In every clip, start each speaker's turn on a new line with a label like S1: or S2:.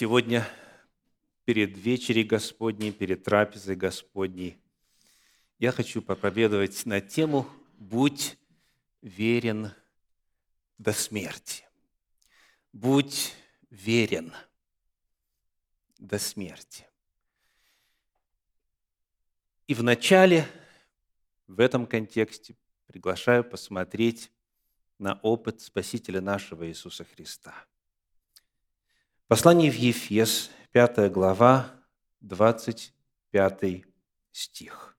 S1: Сегодня перед вечерей Господней, перед трапезой Господней я хочу проповедовать на тему «Будь верен до смерти». Будь верен до смерти. И в начале, в этом контексте, приглашаю посмотреть на опыт Спасителя нашего Иисуса Христа. Послание в Ефес, 5 глава, 25 стих.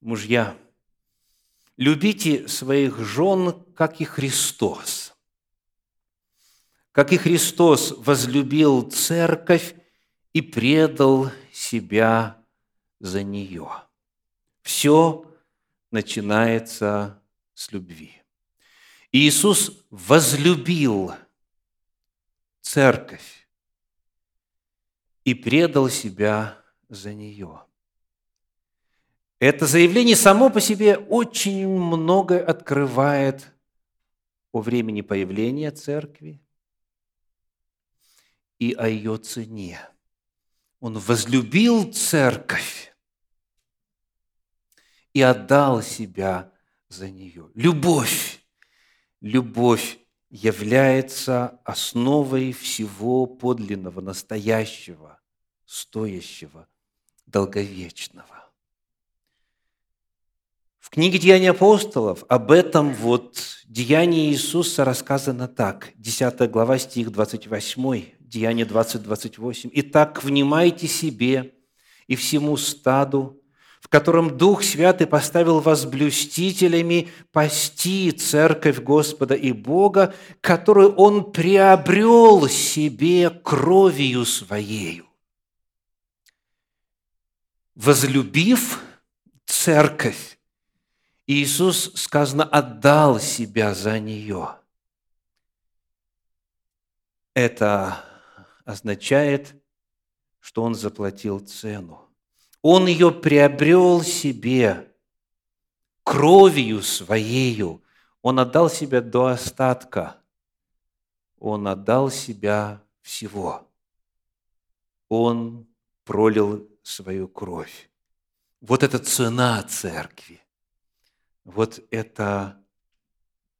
S1: Мужья, любите своих жен, как и Христос. Как и Христос возлюбил церковь и предал себя за нее. Все начинается с любви. Иисус возлюбил церковь и предал себя за нее. Это заявление само по себе очень многое открывает о времени появления церкви и о ее цене. Он возлюбил церковь и отдал себя за нее. Любовь любовь является основой всего подлинного, настоящего, стоящего, долговечного. В книге «Деяния апостолов» об этом вот деянии Иисуса рассказано так. 10 глава, стих 28, Деяние 20, 28. «Итак, внимайте себе и всему стаду, в котором Дух Святый поставил вас блюстителями пасти церковь Господа и Бога, которую Он приобрел себе кровью Своею. Возлюбив церковь, Иисус, сказано, отдал себя за нее. Это означает, что Он заплатил цену. Он ее приобрел себе кровью своею. Он отдал себя до остатка. Он отдал себя всего. Он пролил свою кровь. Вот это цена церкви. Вот это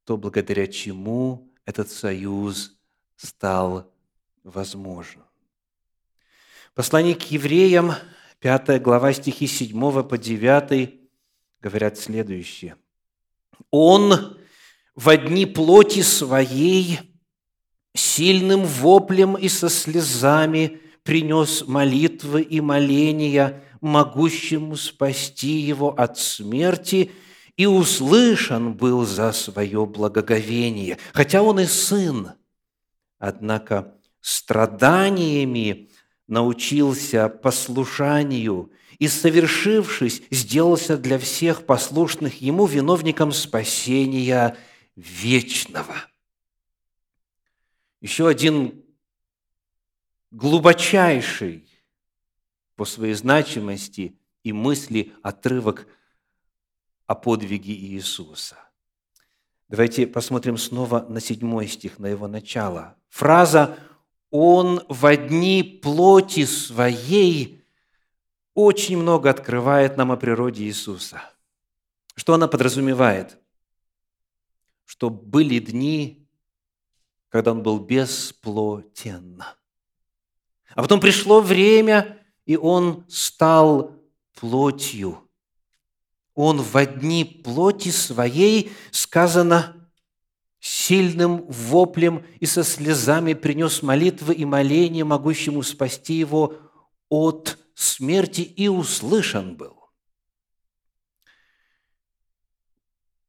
S1: то, благодаря чему этот союз стал возможен. Послание к евреям 5 глава стихи 7 по 9 говорят следующее. «Он в дни плоти своей сильным воплем и со слезами принес молитвы и моления могущему спасти его от смерти, и услышан был за свое благоговение. Хотя он и сын, однако страданиями научился послушанию и, совершившись, сделался для всех послушных ему виновником спасения вечного. Еще один глубочайший по своей значимости и мысли отрывок о подвиге Иисуса. Давайте посмотрим снова на седьмой стих, на его начало. Фраза он в одни плоти своей очень много открывает нам о природе Иисуса. Что она подразумевает? Что были дни, когда Он был бесплотен. А потом пришло время, и Он стал плотью. Он в одни плоти своей, сказано, сильным воплем и со слезами принес молитвы и моления, могущему спасти его от смерти, и услышан был.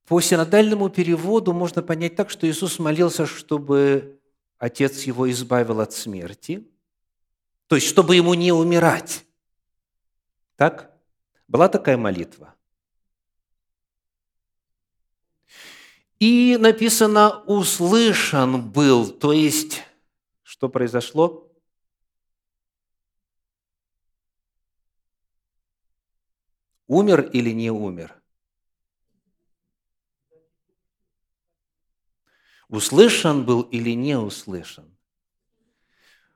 S1: По синодальному переводу можно понять так, что Иисус молился, чтобы Отец его избавил от смерти, то есть, чтобы ему не умирать. Так? Была такая молитва. И написано «услышан был», то есть, что произошло? Умер или не умер? Услышан был или не услышан?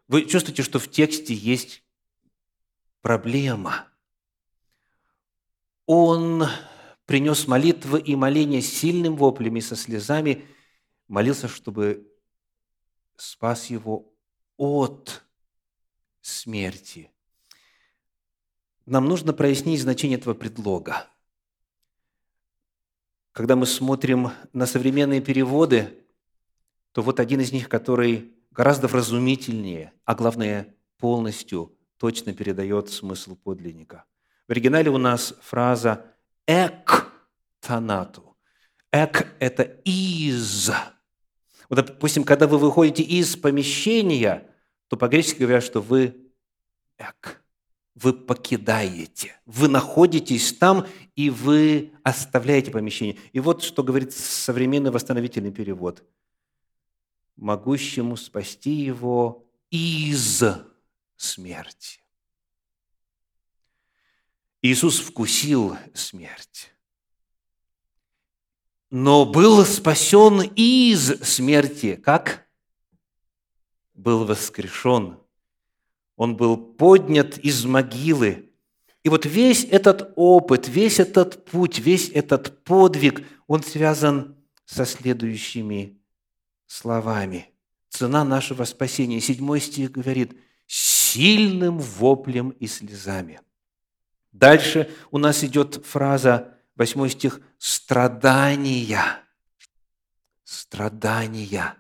S1: Вы чувствуете, что в тексте есть проблема. Он принес молитвы и моления сильным воплем и со слезами, молился, чтобы спас его от смерти. Нам нужно прояснить значение этого предлога. Когда мы смотрим на современные переводы, то вот один из них, который гораздо вразумительнее, а главное, полностью точно передает смысл подлинника. В оригинале у нас фраза «эк танату». «Эк» – это «из». Вот, допустим, когда вы выходите из помещения, то по-гречески говорят, что вы «эк» вы покидаете, вы находитесь там, и вы оставляете помещение. И вот что говорит современный восстановительный перевод. «Могущему спасти его из смерти». Иисус вкусил смерть, но был спасен из смерти. Как? Был воскрешен он был поднят из могилы. И вот весь этот опыт, весь этот путь, весь этот подвиг, он связан со следующими словами. Цена нашего спасения. Седьмой стих говорит, сильным воплем и слезами. Дальше у нас идет фраза, восьмой стих, страдания. Страдания.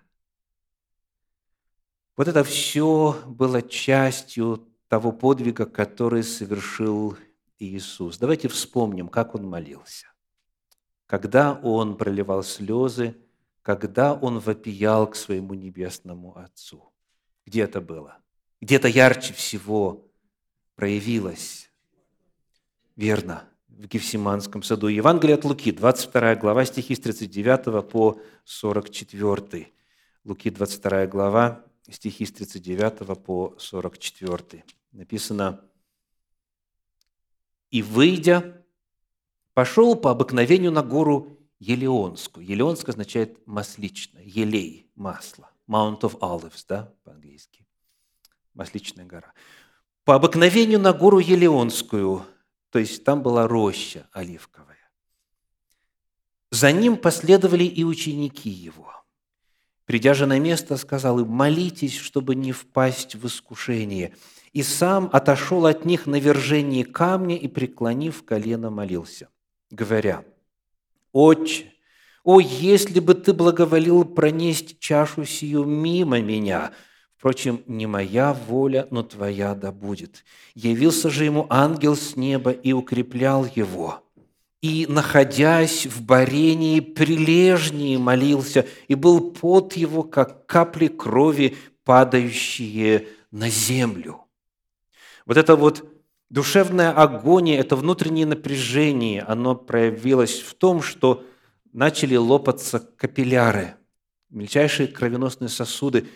S1: Вот это все было частью того подвига, который совершил Иисус. Давайте вспомним, как Он молился. Когда Он проливал слезы, когда Он вопиял к своему небесному Отцу. Где это было? Где это ярче всего проявилось? Верно, в Гефсиманском саду. Евангелие от Луки, 22 глава, стихи с 39 по 44. Луки, 22 глава, стихи с 39 по 44. Написано, «И, выйдя, пошел по обыкновению на гору Елеонскую». Елеонская означает масличная, елей, масло. Mount of Olives, да, по-английски. Масличная гора. По обыкновению на гору Елеонскую, то есть там была роща оливковая. За ним последовали и ученики его – Придя же на место, сказал им, молитесь, чтобы не впасть в искушение. И сам отошел от них на вержении камня и, преклонив колено, молился, говоря, «Отче, о, если бы ты благоволил пронести чашу сию мимо меня, Впрочем, не моя воля, но твоя да будет. Явился же ему ангел с неба и укреплял его и, находясь в барении, прилежнее молился, и был пот его, как капли крови, падающие на землю. Вот это вот душевная агония, это внутреннее напряжение, оно проявилось в том, что начали лопаться капилляры, мельчайшие кровеносные сосуды,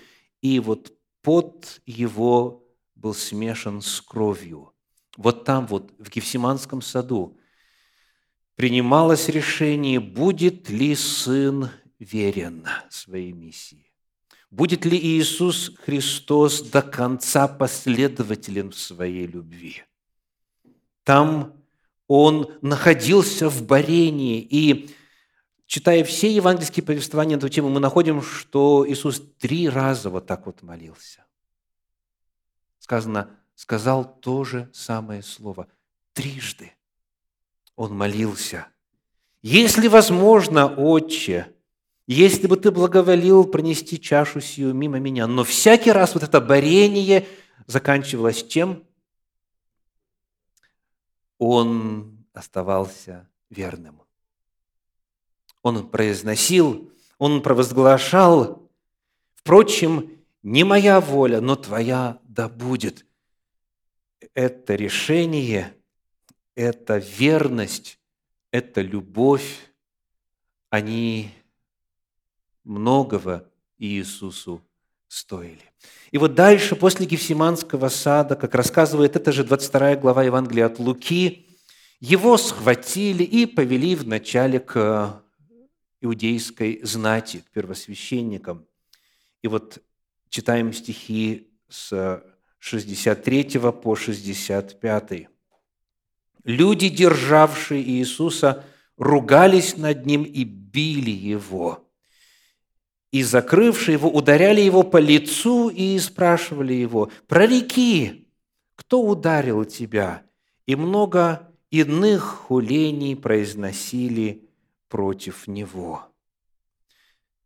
S1: и вот пот его был смешан с кровью. Вот там вот, в Гефсиманском саду, принималось решение, будет ли Сын верен своей миссии. Будет ли Иисус Христос до конца последователен в своей любви? Там он находился в борении, и читая все евангельские повествования на эту тему, мы находим, что Иисус три раза вот так вот молился. Сказано, сказал то же самое слово трижды он молился. «Если возможно, Отче, если бы ты благоволил пронести чашу сию мимо меня». Но всякий раз вот это борение заканчивалось чем? Он оставался верным. Он произносил, он провозглашал, впрочем, не моя воля, но твоя да будет. Это решение – это верность, это любовь, они многого Иисусу стоили. И вот дальше, после Гефсиманского сада, как рассказывает это же 22 глава Евангелия от Луки, его схватили и повели вначале к иудейской знати, к первосвященникам. И вот читаем стихи с 63 по 65. Люди, державшие Иисуса, ругались над Ним и били Его. И, закрывшие Его, ударяли Его по лицу и спрашивали Его, «Прореки, кто ударил Тебя?» И много иных хулений произносили против Него.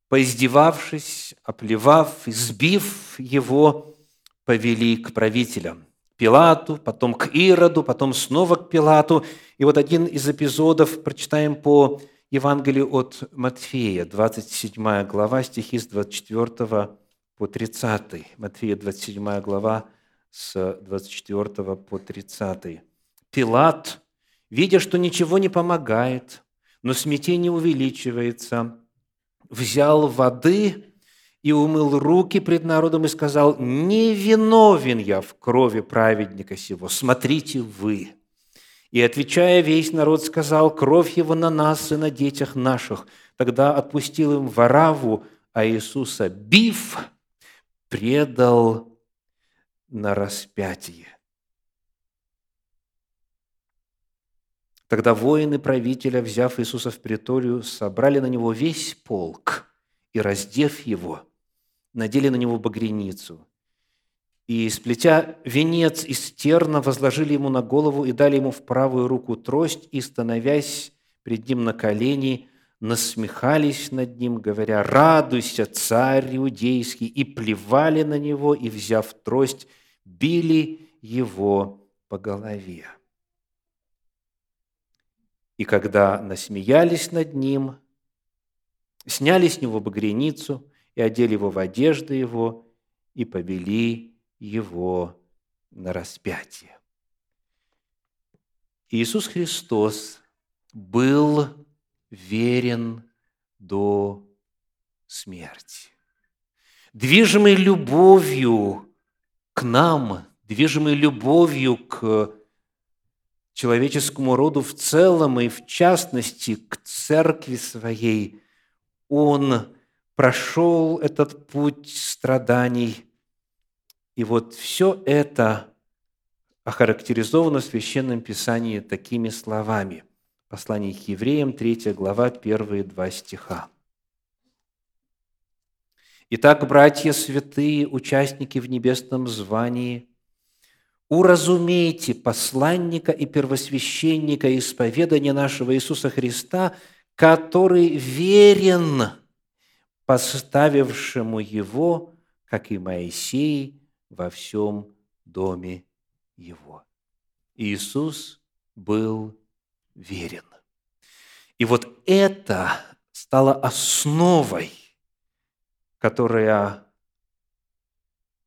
S1: Поиздевавшись, оплевав, избив Его, повели к правителям. Пилату, потом к Ироду, потом снова к Пилату. И вот один из эпизодов прочитаем по Евангелию от Матфея, 27 глава, стихи с 24 по 30. Матфея, 27 глава, с 24 по 30. Пилат, видя, что ничего не помогает, но смятение увеличивается, взял воды и умыл руки пред народом и сказал, «Не виновен я в крови праведника сего, смотрите вы». И, отвечая, весь народ сказал, «Кровь его на нас и на детях наших». Тогда отпустил им Вараву, а Иисуса, бив, предал на распятие. Тогда воины правителя, взяв Иисуса в приторию, собрали на него весь полк и, раздев его, надели на него багряницу. И, сплетя венец из терна, возложили ему на голову и дали ему в правую руку трость, и, становясь пред ним на колени, насмехались над ним, говоря, «Радуйся, царь иудейский!» и плевали на него, и, взяв трость, били его по голове. И когда насмеялись над ним, сняли с него багряницу – и одели его в одежды его, и повели его на распятие. Иисус Христос был верен до смерти. Движимый любовью к нам, движимый любовью к человеческому роду в целом и в частности к церкви своей, Он прошел этот путь страданий. И вот все это охарактеризовано в Священном Писании такими словами. Послание к евреям, 3 глава, первые два стиха. Итак, братья святые, участники в небесном звании, уразумейте посланника и первосвященника исповедания нашего Иисуса Христа, который верен – поставившему его, как и Моисей, во всем доме его. Иисус был верен. И вот это стало основой, которая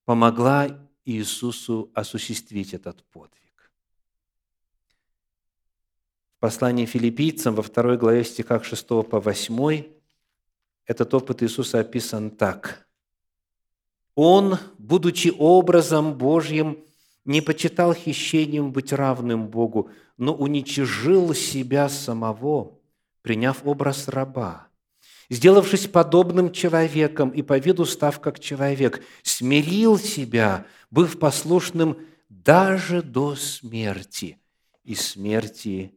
S1: помогла Иисусу осуществить этот подвиг. В послании филиппийцам во второй главе стихах 6 по 8 этот опыт Иисуса описан так. Он, будучи образом Божьим, не почитал хищением быть равным Богу, но уничижил себя самого, приняв образ раба. Сделавшись подобным человеком и по виду став как человек, смирил себя, быв послушным даже до смерти и смерти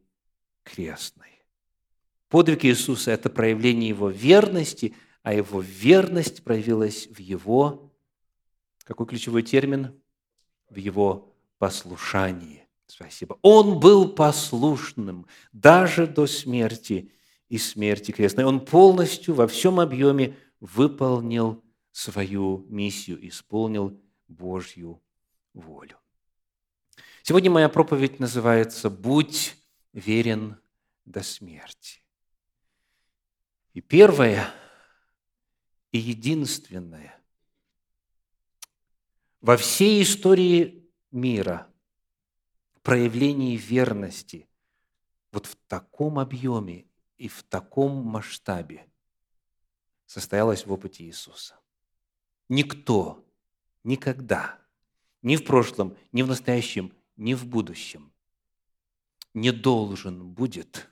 S1: крестной. Подвиг Иисуса – это проявление Его верности, а Его верность проявилась в Его, какой ключевой термин? В Его послушании. Спасибо. Он был послушным даже до смерти и смерти крестной. Он полностью во всем объеме выполнил свою миссию, исполнил Божью волю. Сегодня моя проповедь называется «Будь верен до смерти». И первое и единственное во всей истории мира проявление верности вот в таком объеме и в таком масштабе состоялось в опыте Иисуса. Никто никогда, ни в прошлом, ни в настоящем, ни в будущем не должен будет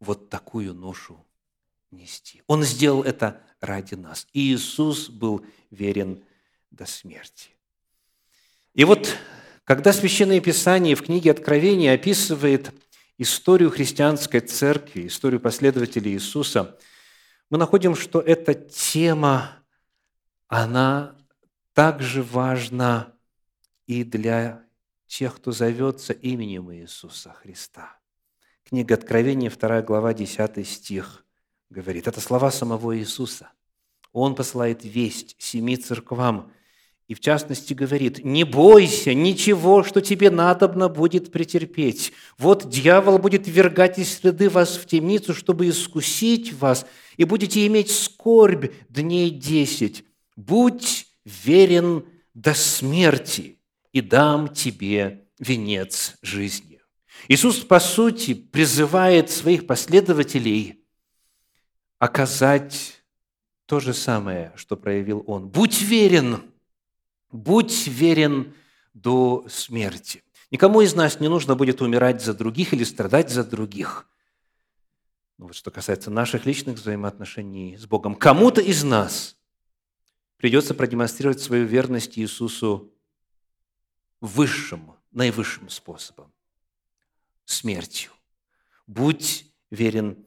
S1: вот такую ношу нести. Он сделал это ради нас. И Иисус был верен до смерти. И вот, когда Священное Писание в книге Откровения описывает историю христианской церкви, историю последователей Иисуса, мы находим, что эта тема, она также важна и для тех, кто зовется именем Иисуса Христа. Книга Откровения, 2 глава, 10 стих говорит. Это слова самого Иисуса. Он посылает весть семи церквам, и в частности говорит, «Не бойся ничего, что тебе надобно будет претерпеть. Вот дьявол будет ввергать из среды вас в темницу, чтобы искусить вас, и будете иметь скорбь дней десять. Будь верен до смерти, и дам тебе венец жизни». Иисус, по сути, призывает своих последователей оказать то же самое, что проявил Он. «Будь верен, будь верен до смерти». Никому из нас не нужно будет умирать за других или страдать за других. Ну, вот что касается наших личных взаимоотношений с Богом. Кому-то из нас придется продемонстрировать свою верность Иисусу высшим, наивысшим способом – смертью. Будь верен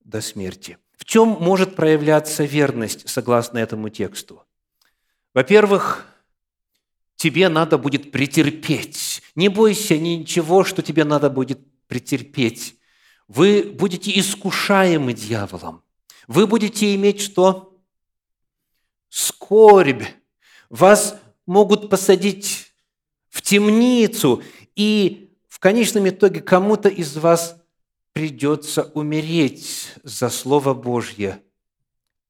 S1: до смерти. В чем может проявляться верность, согласно этому тексту? Во-первых, тебе надо будет претерпеть. Не бойся ничего, что тебе надо будет претерпеть. Вы будете искушаемы дьяволом. Вы будете иметь что? Скорбь. Вас могут посадить в темницу, и в конечном итоге кому-то из вас придется умереть за Слово Божье,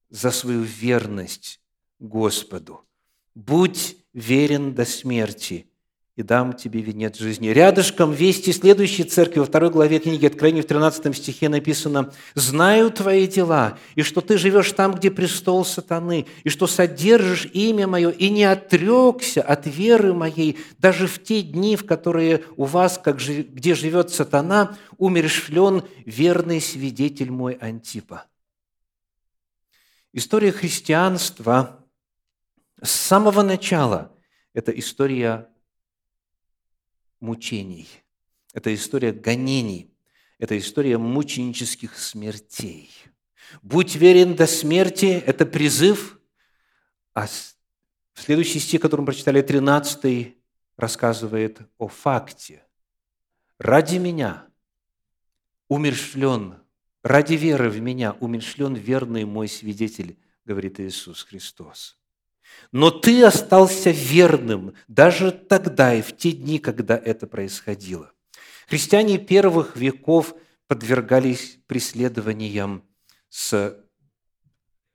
S1: за свою верность Господу. Будь верен до смерти, и дам тебе венец жизни. Рядышком вести следующей церкви, во второй главе книги Откровения, в 13 стихе написано, «Знаю твои дела, и что ты живешь там, где престол сатаны, и что содержишь имя мое, и не отрекся от веры моей, даже в те дни, в которые у вас, как, где живет сатана, умершлен верный свидетель мой Антипа». История христианства с самого начала – это история мучений. Это история гонений. Это история мученических смертей. «Будь верен до смерти» – это призыв, а следующий стих, который мы прочитали, 13 рассказывает о факте. «Ради меня умершлен, ради веры в меня умершлен верный мой свидетель, говорит Иисус Христос. Но ты остался верным даже тогда и в те дни, когда это происходило. Христиане первых веков подвергались преследованиям с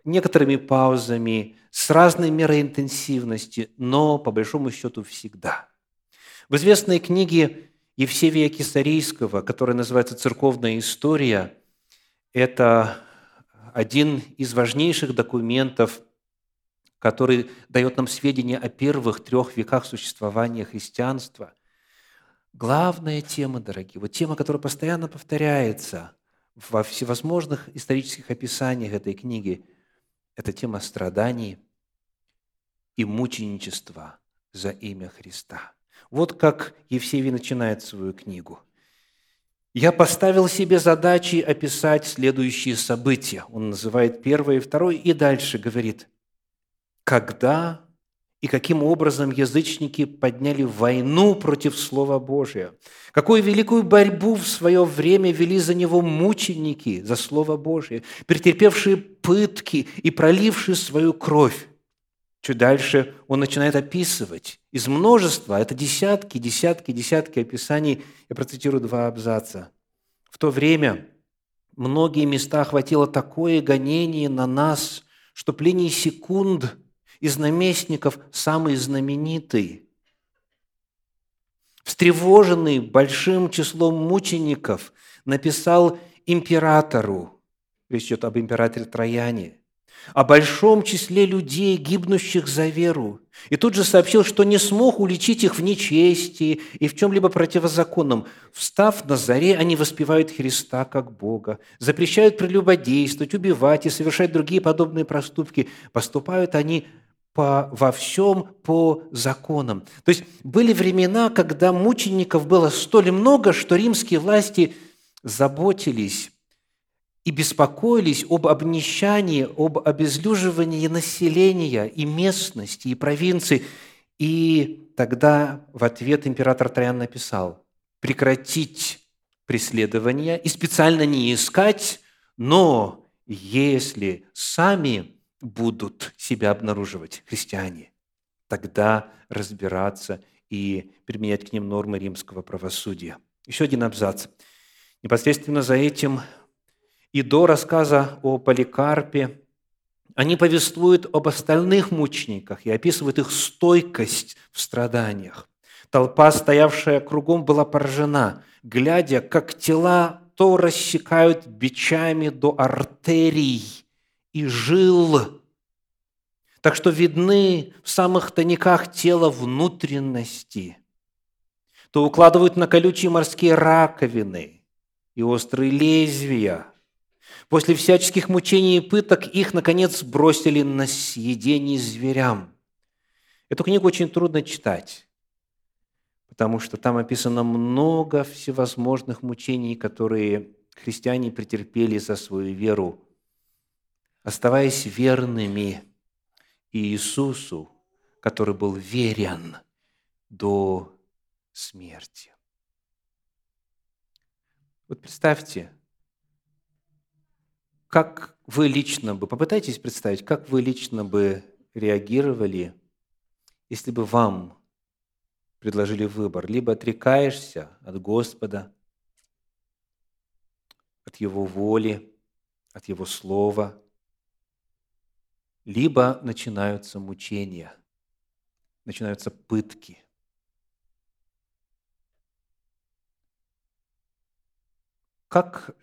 S1: некоторыми паузами, с разной мерой интенсивности, но по большому счету всегда. В известной книге Евсевия Кисарийского, которая называется «Церковная история», это один из важнейших документов который дает нам сведения о первых трех веках существования христианства. Главная тема, дорогие, вот тема, которая постоянно повторяется во всевозможных исторических описаниях этой книги, это тема страданий и мученичества за имя Христа. Вот как Евсевий начинает свою книгу. «Я поставил себе задачи описать следующие события». Он называет первое и второе, и дальше говорит – когда и каким образом язычники подняли войну против Слова Божия, какую великую борьбу в свое время вели за него мученики за Слово Божие, претерпевшие пытки и пролившие свою кровь. Чуть дальше он начинает описывать из множества, это десятки, десятки, десятки описаний, я процитирую два абзаца. В то время многие места охватило такое гонение на нас, что Плиний Секунд – из наместников самый знаменитый, встревоженный большим числом мучеников, написал императору, речь идет об императоре Трояне, о большом числе людей, гибнущих за веру. И тут же сообщил, что не смог уличить их в нечестии и в чем-либо противозаконном. Встав на заре, они воспевают Христа как Бога, запрещают прелюбодействовать, убивать и совершать другие подобные проступки. Поступают они по, во всем по законам. То есть были времена, когда мучеников было столь много, что римские власти заботились и беспокоились об обнищании, об обезлюживании населения и местности, и провинции. И тогда в ответ император Троян написал «прекратить преследование и специально не искать, но если сами будут себя обнаруживать христиане, тогда разбираться и применять к ним нормы римского правосудия. Еще один абзац. Непосредственно за этим и до рассказа о Поликарпе они повествуют об остальных мучениках и описывают их стойкость в страданиях. Толпа, стоявшая кругом, была поражена, глядя, как тела то рассекают бичами до артерий и жил, так что видны в самых тонниках тела внутренности, то укладывают на колючие морские раковины и острые лезвия. После всяческих мучений и пыток их, наконец, бросили на съедение зверям. Эту книгу очень трудно читать, потому что там описано много всевозможных мучений, которые христиане претерпели за свою веру, оставаясь верными Иисусу, который был верен до смерти. Вот представьте, как вы лично бы, попытайтесь представить, как вы лично бы реагировали, если бы вам предложили выбор. Либо отрекаешься от Господа, от Его воли, от Его Слова, либо начинаются мучения, начинаются пытки. Как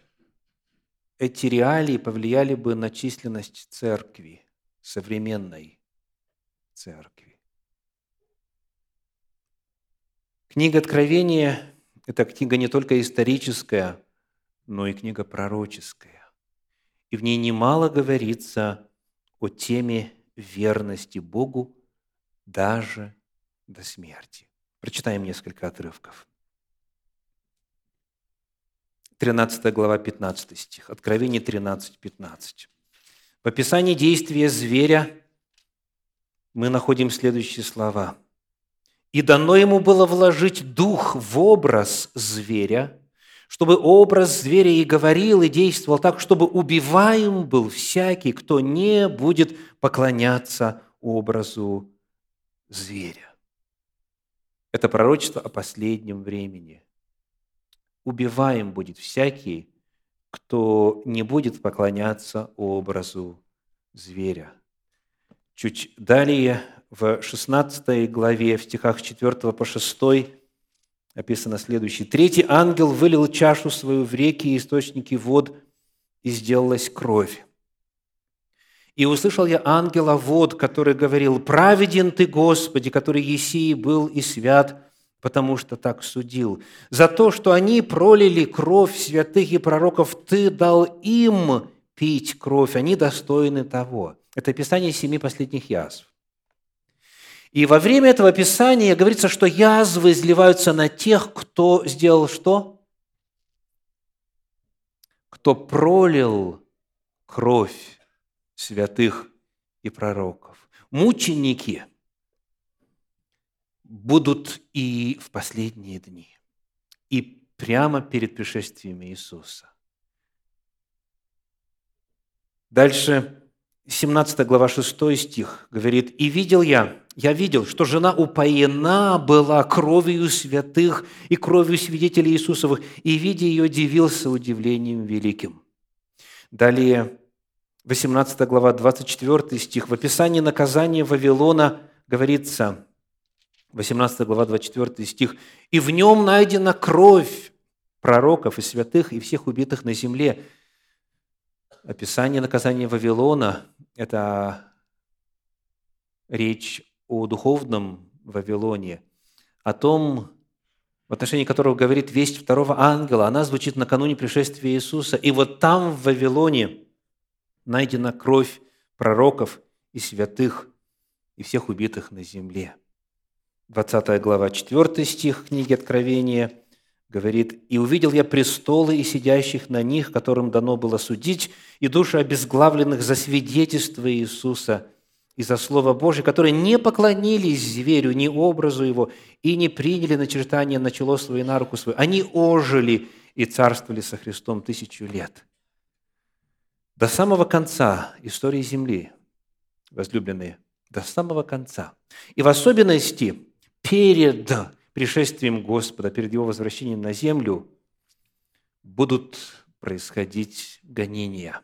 S1: эти реалии повлияли бы на численность церкви, современной церкви. Книга Откровения – это книга не только историческая, но и книга пророческая. И в ней немало говорится о теме верности Богу даже до смерти. Прочитаем несколько отрывков. 13 глава, 15 стих. Откровение 13, 15. В описании действия зверя мы находим следующие слова. «И дано ему было вложить дух в образ зверя, чтобы образ зверя и говорил, и действовал так, чтобы убиваем был всякий, кто не будет поклоняться образу зверя». Это пророчество о последнем времени – убиваем будет всякий, кто не будет поклоняться образу зверя. Чуть далее, в 16 главе, в стихах 4 по 6, описано следующее. «Третий ангел вылил чашу свою в реки и источники вод, и сделалась кровь. И услышал я ангела вод, который говорил, «Праведен ты, Господи, который Есии был и свят, потому что так судил. За то, что они пролили кровь святых и пророков, ты дал им пить кровь, они достойны того. Это описание семи последних язв. И во время этого описания говорится, что язвы изливаются на тех, кто сделал что? Кто пролил кровь святых и пророков. Мученики – будут и в последние дни, и прямо перед пришествием Иисуса. Дальше 17 глава 6 стих говорит, «И видел я, я видел, что жена упоена была кровью святых и кровью свидетелей Иисусовых, и, видя ее, дивился удивлением великим». Далее 18 глава 24 стих. В описании наказания Вавилона говорится, 18 глава, 24 стих. «И в нем найдена кровь пророков и святых и всех убитых на земле». Описание наказания Вавилона – это речь о духовном Вавилоне, о том, в отношении которого говорит весть второго ангела. Она звучит накануне пришествия Иисуса. И вот там, в Вавилоне, найдена кровь пророков и святых и всех убитых на земле. 20 глава, 4 стих книги Откровения говорит, «И увидел я престолы и сидящих на них, которым дано было судить, и души обезглавленных за свидетельство Иисуса и за Слово Божие, которые не поклонились зверю, ни образу его, и не приняли начертание на чело свое и на руку свою. Они ожили и царствовали со Христом тысячу лет». До самого конца истории Земли, возлюбленные, до самого конца. И в особенности перед пришествием Господа, перед Его возвращением на землю, будут происходить гонения.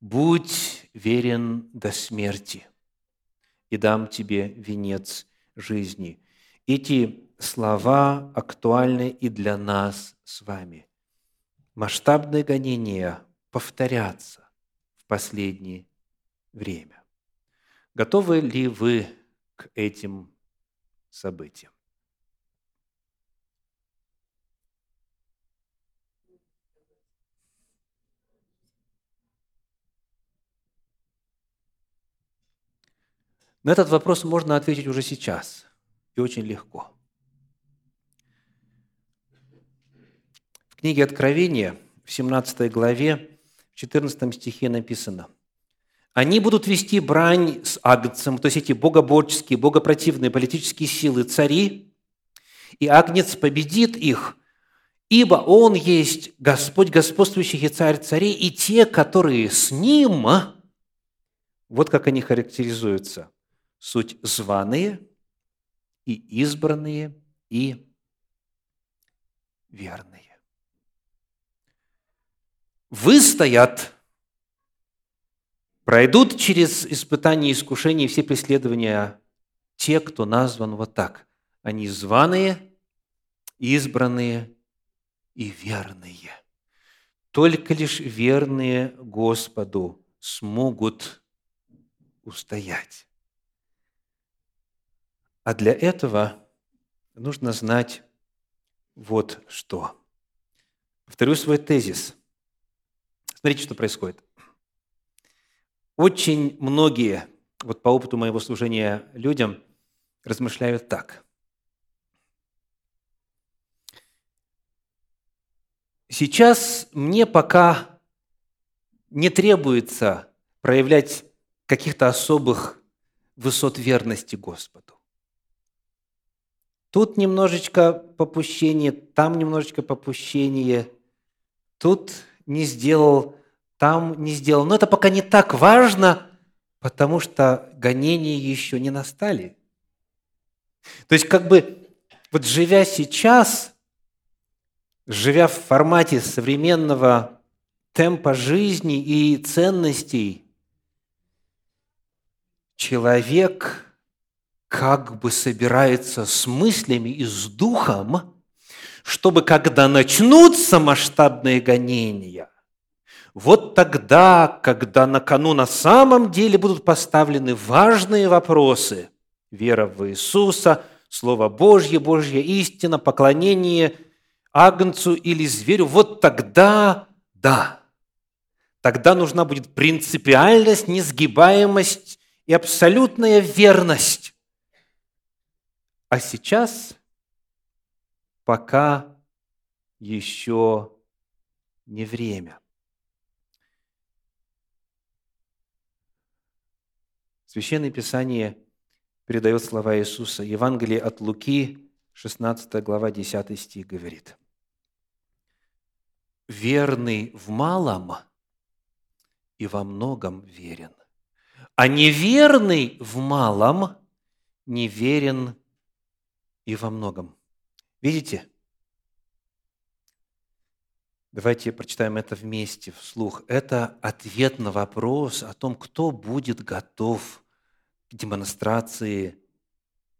S1: «Будь верен до смерти, и дам тебе венец жизни». Эти слова актуальны и для нас с вами масштабные гонения повторятся в последнее время. Готовы ли вы к этим событиям? На этот вопрос можно ответить уже сейчас и очень легко – книге Откровения, в 17 главе, в 14 стихе написано, «Они будут вести брань с Агнцем, то есть эти богоборческие, богопротивные политические силы, цари, и Агнец победит их, ибо Он есть Господь господствующий и Царь царей, и те, которые с Ним, вот как они характеризуются, суть званые и избранные и верные. Выстоят, пройдут через испытания и искушения все преследования те, кто назван вот так. Они званые, избранные и верные. Только лишь верные Господу смогут устоять. А для этого нужно знать вот что. Повторю свой тезис. Смотрите, что происходит. Очень многие, вот по опыту моего служения людям, размышляют так. Сейчас мне пока не требуется проявлять каких-то особых высот верности Господу. Тут немножечко попущение, там немножечко попущение, тут не сделал, там не сделал. Но это пока не так важно, потому что гонения еще не настали. То есть как бы вот живя сейчас, живя в формате современного темпа жизни и ценностей, человек как бы собирается с мыслями и с духом, чтобы когда начнутся масштабные гонения, вот тогда, когда на кону на самом деле будут поставлены важные вопросы, вера в Иисуса, Слово Божье, Божья истина, поклонение Агнцу или зверю, вот тогда, да, тогда нужна будет принципиальность, несгибаемость и абсолютная верность. А сейчас пока еще не время. Священное Писание передает слова Иисуса. Евангелие от Луки, 16 глава, 10 стих говорит. «Верный в малом и во многом верен, а неверный в малом неверен и во многом». Видите? Давайте прочитаем это вместе, вслух. Это ответ на вопрос о том, кто будет готов к демонстрации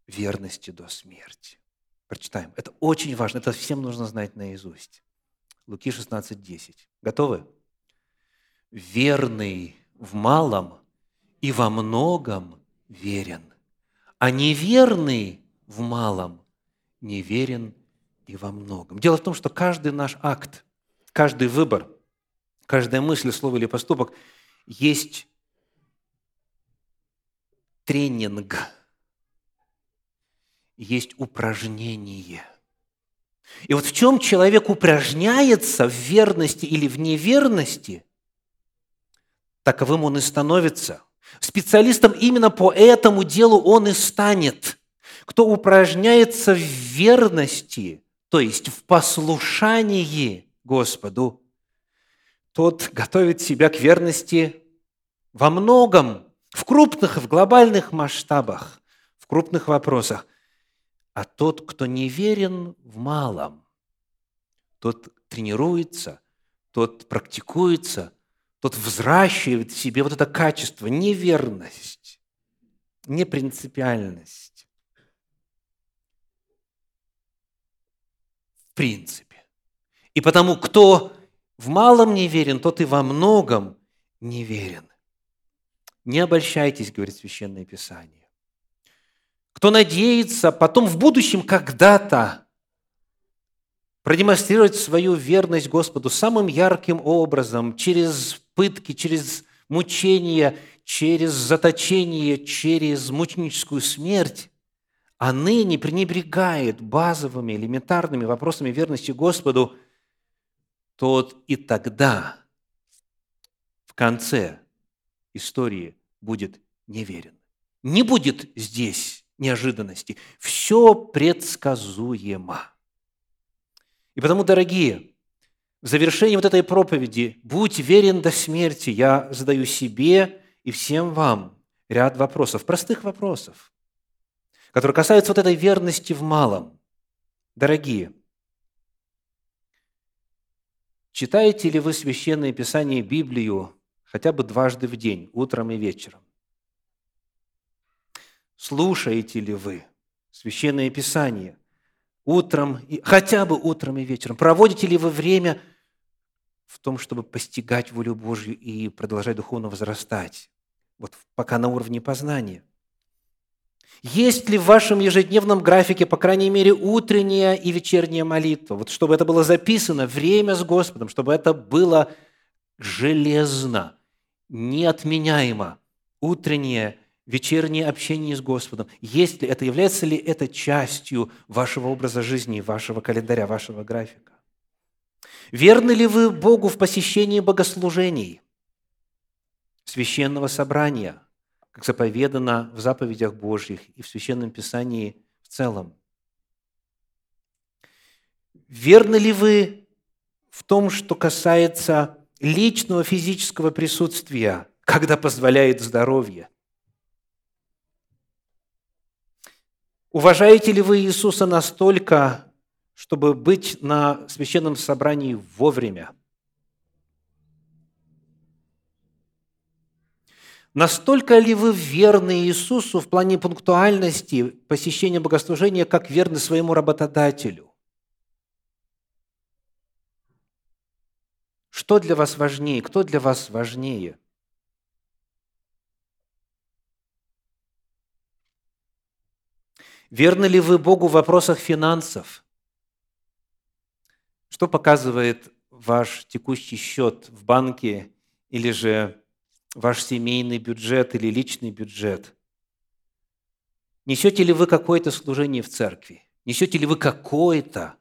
S1: верности до смерти. Прочитаем. Это очень важно. Это всем нужно знать наизусть. Луки 16, 10. Готовы? «Верный в малом и во многом верен, а неверный в малом неверен и во многом. Дело в том, что каждый наш акт, каждый выбор, каждая мысль, слово или поступок есть тренинг, есть упражнение. И вот в чем человек упражняется, в верности или в неверности, таковым он и становится. Специалистом именно по этому делу он и станет. Кто упражняется в верности, то есть в послушании Господу, тот готовит себя к верности во многом, в крупных, в глобальных масштабах, в крупных вопросах. А тот, кто не верен в малом, тот тренируется, тот практикуется, тот взращивает в себе вот это качество, неверность, непринципиальность. В принципе. И потому, кто в малом не верен, тот и во многом не верен. Не обольщайтесь, говорит Священное Писание. Кто надеется потом в будущем когда-то продемонстрировать свою верность Господу самым ярким образом, через пытки, через мучения, через заточение, через мученическую смерть, а ныне пренебрегает базовыми, элементарными вопросами верности Господу, тот и тогда, в конце истории, будет неверен. Не будет здесь неожиданности. Все предсказуемо. И потому, дорогие, в завершении вот этой проповеди «Будь верен до смерти» я задаю себе и всем вам ряд вопросов, простых вопросов, которые касаются вот этой верности в малом. Дорогие, читаете ли вы Священное Писание Библию хотя бы дважды в день, утром и вечером? Слушаете ли вы Священное Писание утром, хотя бы утром и вечером? Проводите ли вы время в том, чтобы постигать волю Божью и продолжать духовно возрастать? Вот пока на уровне познания. Есть ли в вашем ежедневном графике, по крайней мере, утренняя и вечерняя молитва? Вот чтобы это было записано, время с Господом, чтобы это было железно, неотменяемо. Утреннее вечернее общение с Господом, есть ли это, является ли это частью вашего образа жизни, вашего календаря, вашего графика? Верны ли вы Богу в посещении богослужений, священного собрания, как заповедано в заповедях Божьих и в Священном Писании в целом? Верны ли вы в том, что касается личного физического присутствия, когда позволяет здоровье – Уважаете ли вы Иисуса настолько, чтобы быть на священном собрании вовремя? Настолько ли вы верны Иисусу в плане пунктуальности посещения богослужения, как верны своему работодателю? Что для вас важнее? Кто для вас важнее – Верны ли вы Богу в вопросах финансов? Что показывает ваш текущий счет в банке или же ваш семейный бюджет или личный бюджет? Несете ли вы какое-то служение в церкви? Несете ли вы какое-то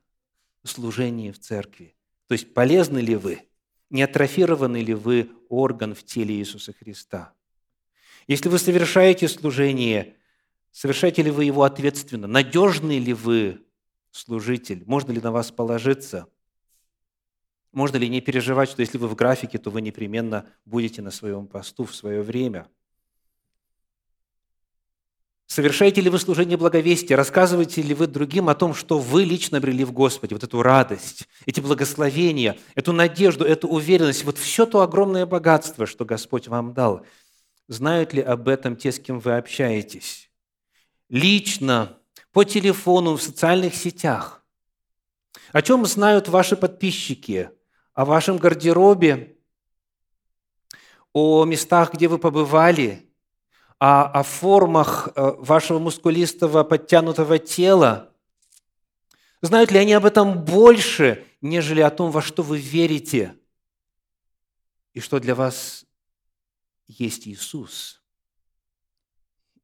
S1: служение в церкви? То есть полезны ли вы? Не атрофированы ли вы орган в теле Иисуса Христа? Если вы совершаете служение – Совершаете ли вы его ответственно? Надежный ли вы служитель? Можно ли на вас положиться? Можно ли не переживать, что если вы в графике, то вы непременно будете на своем посту в свое время? Совершаете ли вы служение благовестия? Рассказываете ли вы другим о том, что вы лично обрели в Господе? Вот эту радость, эти благословения, эту надежду, эту уверенность, вот все то огромное богатство, что Господь вам дал. Знают ли об этом те, с кем вы общаетесь? лично, по телефону, в социальных сетях. О чем знают ваши подписчики? О вашем гардеробе, о местах, где вы побывали, о, о формах э, вашего мускулистого подтянутого тела. Знают ли они об этом больше, нежели о том, во что вы верите и что для вас есть Иисус?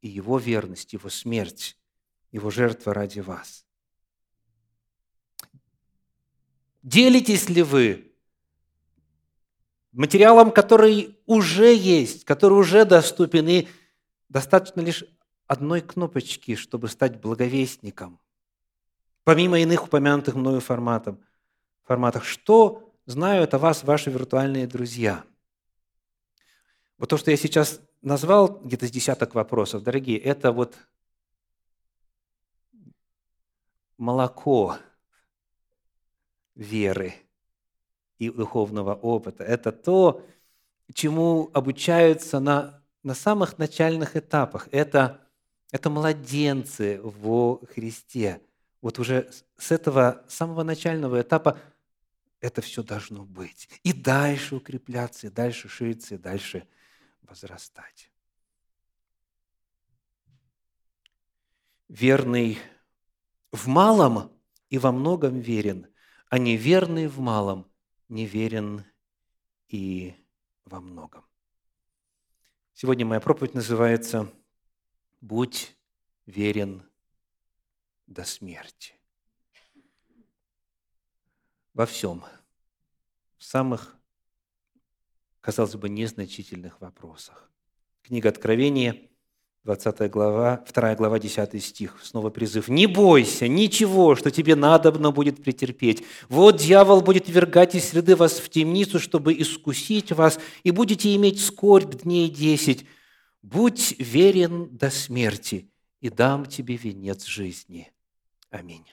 S1: и Его верность, Его смерть, Его жертва ради вас. Делитесь ли вы материалом, который уже есть, который уже доступен, и достаточно лишь одной кнопочки, чтобы стать благовестником. Помимо иных упомянутых мною форматов, форматах, что знают о вас ваши виртуальные друзья? Вот то, что я сейчас назвал, где-то с десяток вопросов, дорогие, это вот молоко веры и духовного опыта. Это то, чему обучаются на, на самых начальных этапах. Это это младенцы во Христе. Вот уже с этого самого начального этапа это все должно быть. И дальше укрепляться, и дальше шириться, и дальше возрастать. Верный в малом и во многом верен, а неверный в малом неверен и во многом. Сегодня моя проповедь называется будь верен до смерти. Во всем, в самых, казалось бы, незначительных вопросах. Книга Откровения, 20 глава, 2 глава, 10 стих, снова призыв. «Не бойся ничего, что тебе надобно будет претерпеть. Вот дьявол будет вергать из среды вас в темницу, чтобы искусить вас, и будете иметь скорбь дней десять. Будь верен до смерти, и дам тебе венец жизни. Аминь.